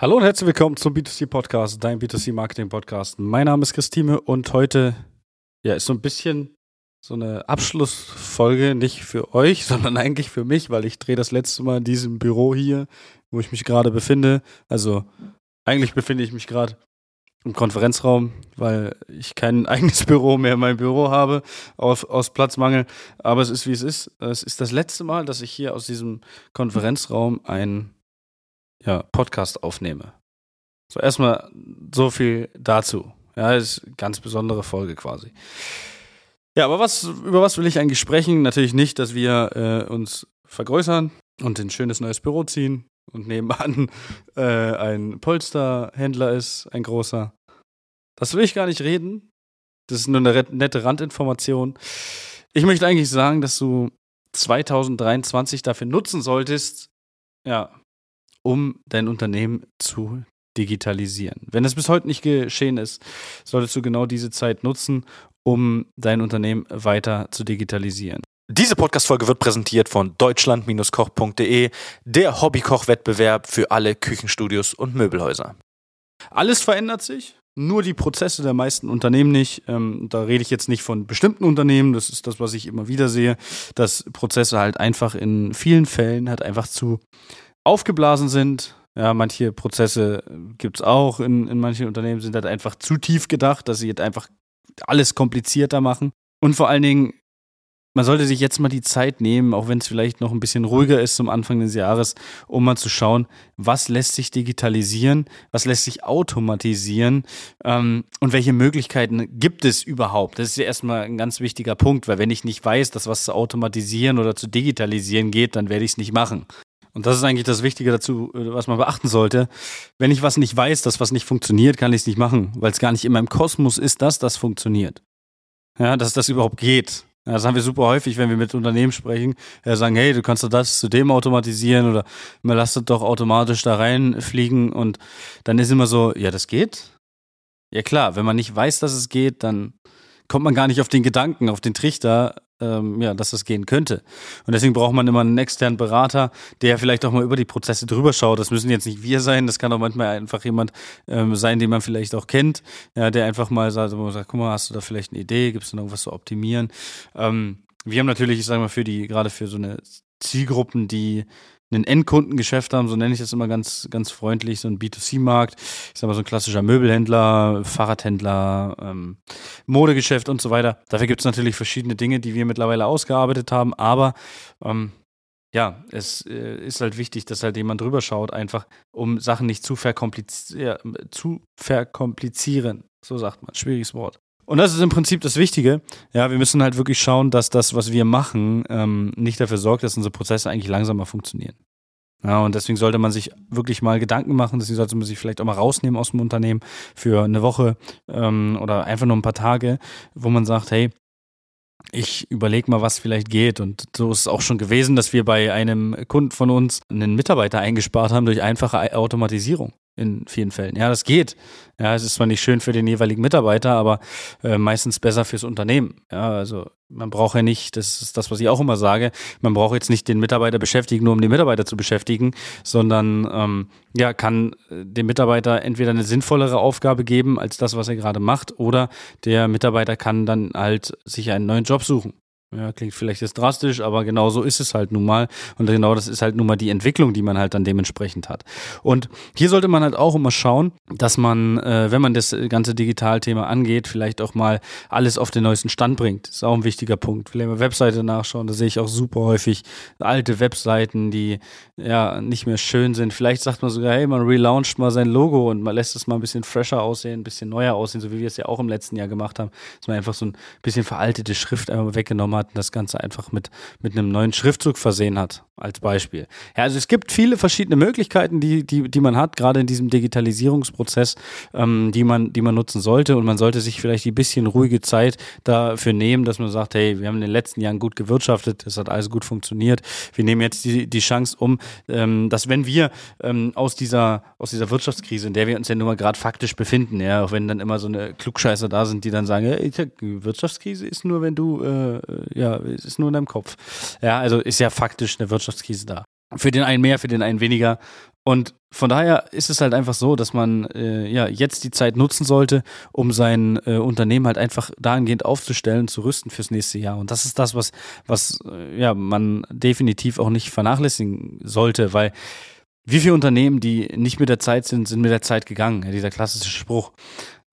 Hallo und herzlich willkommen zum B2C Podcast, dein B2C Marketing Podcast. Mein Name ist Christine und heute ja, ist so ein bisschen so eine Abschlussfolge, nicht für euch, sondern eigentlich für mich, weil ich drehe das letzte Mal in diesem Büro hier, wo ich mich gerade befinde. Also eigentlich befinde ich mich gerade im Konferenzraum, weil ich kein eigenes Büro mehr in meinem Büro habe, aus, aus Platzmangel. Aber es ist, wie es ist. Es ist das letzte Mal, dass ich hier aus diesem Konferenzraum ein ja, Podcast aufnehme. So, erstmal so viel dazu. Ja, ist eine ganz besondere Folge quasi. Ja, aber was, über was will ich eigentlich sprechen? Natürlich nicht, dass wir äh, uns vergrößern und ein schönes neues Büro ziehen und nebenan äh, ein Polsterhändler ist, ein großer. Das will ich gar nicht reden. Das ist nur eine nette Randinformation. Ich möchte eigentlich sagen, dass du 2023 dafür nutzen solltest, ja, um dein Unternehmen zu digitalisieren. Wenn es bis heute nicht geschehen ist, solltest du genau diese Zeit nutzen, um dein Unternehmen weiter zu digitalisieren. Diese Podcast-Folge wird präsentiert von deutschland-koch.de, der Hobbykoch-Wettbewerb für alle Küchenstudios und Möbelhäuser. Alles verändert sich, nur die Prozesse der meisten Unternehmen nicht. Ähm, da rede ich jetzt nicht von bestimmten Unternehmen, das ist das, was ich immer wieder sehe, dass Prozesse halt einfach in vielen Fällen halt einfach zu aufgeblasen sind. Ja, manche Prozesse gibt es auch in, in manchen Unternehmen, sind halt einfach zu tief gedacht, dass sie jetzt einfach alles komplizierter machen. Und vor allen Dingen, man sollte sich jetzt mal die Zeit nehmen, auch wenn es vielleicht noch ein bisschen ruhiger ist zum Anfang des Jahres, um mal zu schauen, was lässt sich digitalisieren, was lässt sich automatisieren ähm, und welche Möglichkeiten gibt es überhaupt. Das ist ja erstmal ein ganz wichtiger Punkt, weil wenn ich nicht weiß, dass was zu automatisieren oder zu digitalisieren geht, dann werde ich es nicht machen. Und das ist eigentlich das Wichtige dazu, äh, was man beachten sollte. Wenn ich was nicht weiß, dass was nicht funktioniert, kann ich es nicht machen, weil es gar nicht in meinem Kosmos ist, dass das funktioniert. Ja, dass das überhaupt geht. Ja, das haben wir super häufig, wenn wir mit Unternehmen sprechen, ja, sagen, hey, du kannst doch das zu dem automatisieren oder man lasst es doch automatisch da reinfliegen und dann ist immer so, ja, das geht. Ja klar, wenn man nicht weiß, dass es geht, dann kommt man gar nicht auf den Gedanken, auf den Trichter, ähm, ja, dass das gehen könnte. Und deswegen braucht man immer einen externen Berater, der vielleicht auch mal über die Prozesse drüber schaut. Das müssen jetzt nicht wir sein, das kann auch manchmal einfach jemand ähm, sein, den man vielleicht auch kennt, ja, der einfach mal sagt, sagt, guck mal, hast du da vielleicht eine Idee, gibt es da noch was zu optimieren? Ähm, wir haben natürlich, ich sage mal, für die, gerade für so eine Zielgruppen, die ein Endkundengeschäft haben, so nenne ich das immer ganz, ganz freundlich, so ein B2C-Markt. Ich sag mal so ein klassischer Möbelhändler, Fahrradhändler, ähm, Modegeschäft und so weiter. Dafür gibt es natürlich verschiedene Dinge, die wir mittlerweile ausgearbeitet haben, aber ähm, ja, es äh, ist halt wichtig, dass halt jemand drüber schaut, einfach um Sachen nicht zu, verkompliz ja, zu verkomplizieren. So sagt man, schwieriges Wort. Und das ist im Prinzip das Wichtige. Ja, wir müssen halt wirklich schauen, dass das, was wir machen, ähm, nicht dafür sorgt, dass unsere Prozesse eigentlich langsamer funktionieren. Ja, und deswegen sollte man sich wirklich mal Gedanken machen, deswegen sollte man sich vielleicht auch mal rausnehmen aus dem Unternehmen für eine Woche ähm, oder einfach nur ein paar Tage, wo man sagt, hey, ich überlege mal, was vielleicht geht. Und so ist es auch schon gewesen, dass wir bei einem Kunden von uns einen Mitarbeiter eingespart haben durch einfache Automatisierung in vielen Fällen. Ja, das geht. Ja, es ist zwar nicht schön für den jeweiligen Mitarbeiter, aber äh, meistens besser fürs Unternehmen. Ja, also man braucht ja nicht, das ist das, was ich auch immer sage, man braucht jetzt nicht den Mitarbeiter beschäftigen, nur um den Mitarbeiter zu beschäftigen, sondern ähm, ja, kann äh, dem Mitarbeiter entweder eine sinnvollere Aufgabe geben als das, was er gerade macht, oder der Mitarbeiter kann dann halt sich einen neuen Job suchen. Ja, klingt vielleicht jetzt drastisch, aber genau so ist es halt nun mal. Und genau das ist halt nun mal die Entwicklung, die man halt dann dementsprechend hat. Und hier sollte man halt auch immer schauen, dass man, äh, wenn man das ganze Digitalthema angeht, vielleicht auch mal alles auf den neuesten Stand bringt. Das ist auch ein wichtiger Punkt. Vielleicht mal Webseite nachschauen, da sehe ich auch super häufig alte Webseiten, die ja nicht mehr schön sind. Vielleicht sagt man sogar, hey, man relauncht mal sein Logo und man lässt es mal ein bisschen fresher aussehen, ein bisschen neuer aussehen, so wie wir es ja auch im letzten Jahr gemacht haben, dass man einfach so ein bisschen veraltete Schrift einmal weggenommen hat und das Ganze einfach mit, mit einem neuen Schriftzug versehen hat, als Beispiel. Ja, also es gibt viele verschiedene Möglichkeiten, die, die, die man hat, gerade in diesem Digitalisierungsprozess, ähm, die, man, die man nutzen sollte. Und man sollte sich vielleicht ein bisschen ruhige Zeit dafür nehmen, dass man sagt, hey, wir haben in den letzten Jahren gut gewirtschaftet, es hat alles gut funktioniert. Wir nehmen jetzt die, die Chance um, ähm, dass wenn wir ähm, aus, dieser, aus dieser Wirtschaftskrise, in der wir uns ja nun mal gerade faktisch befinden, ja, auch wenn dann immer so eine Klugscheißer da sind, die dann sagen, hey, Wirtschaftskrise ist nur, wenn du äh, ja, es ist nur in deinem Kopf. Ja, also ist ja faktisch eine Wirtschaftskrise da. Für den einen mehr, für den einen weniger. Und von daher ist es halt einfach so, dass man äh, ja jetzt die Zeit nutzen sollte, um sein äh, Unternehmen halt einfach dahingehend aufzustellen, zu rüsten fürs nächste Jahr. Und das ist das, was, was äh, ja man definitiv auch nicht vernachlässigen sollte, weil wie viele Unternehmen, die nicht mit der Zeit sind, sind mit der Zeit gegangen. Ja, dieser klassische Spruch.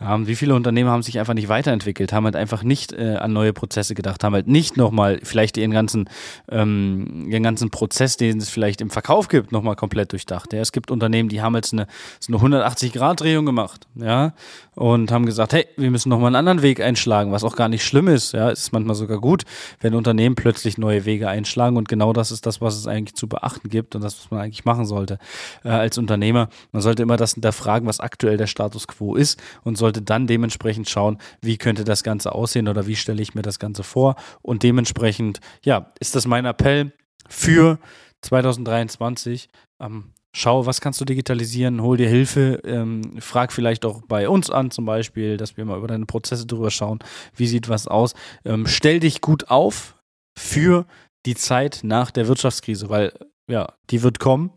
Ähm, wie viele Unternehmen haben sich einfach nicht weiterentwickelt, haben halt einfach nicht äh, an neue Prozesse gedacht, haben halt nicht nochmal vielleicht ihren ganzen, ähm, ihren ganzen Prozess, den es vielleicht im Verkauf gibt, nochmal komplett durchdacht. Ja, es gibt Unternehmen, die haben jetzt eine, so eine 180-Grad-Drehung gemacht, ja, und haben gesagt, hey, wir müssen nochmal einen anderen Weg einschlagen, was auch gar nicht schlimm ist. Ja, es ist manchmal sogar gut, wenn Unternehmen plötzlich neue Wege einschlagen und genau das ist das, was es eigentlich zu beachten gibt und das, was man eigentlich machen sollte äh, als Unternehmer. Man sollte immer das hinterfragen, was aktuell der Status quo ist und sollte dann dementsprechend schauen, wie könnte das Ganze aussehen oder wie stelle ich mir das Ganze vor. Und dementsprechend, ja, ist das mein Appell für 2023. Ähm, schau, was kannst du digitalisieren, hol dir Hilfe, ähm, frag vielleicht auch bei uns an zum Beispiel, dass wir mal über deine Prozesse drüber schauen, wie sieht was aus. Ähm, stell dich gut auf für die Zeit nach der Wirtschaftskrise, weil ja, die wird kommen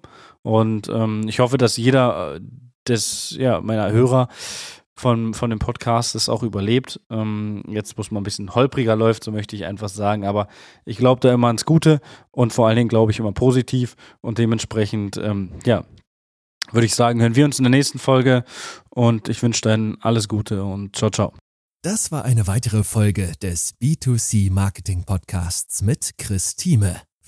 und ähm, ich hoffe, dass jeder äh, des, ja, meiner Hörer von, von dem Podcast es auch überlebt. Ähm, jetzt, es mal ein bisschen holpriger läuft, so möchte ich einfach sagen. Aber ich glaube da immer ans Gute und vor allen Dingen glaube ich immer positiv. Und dementsprechend, ähm, ja, würde ich sagen, hören wir uns in der nächsten Folge. Und ich wünsche dann alles Gute und ciao, ciao. Das war eine weitere Folge des B2C Marketing Podcasts mit Chris Thieme.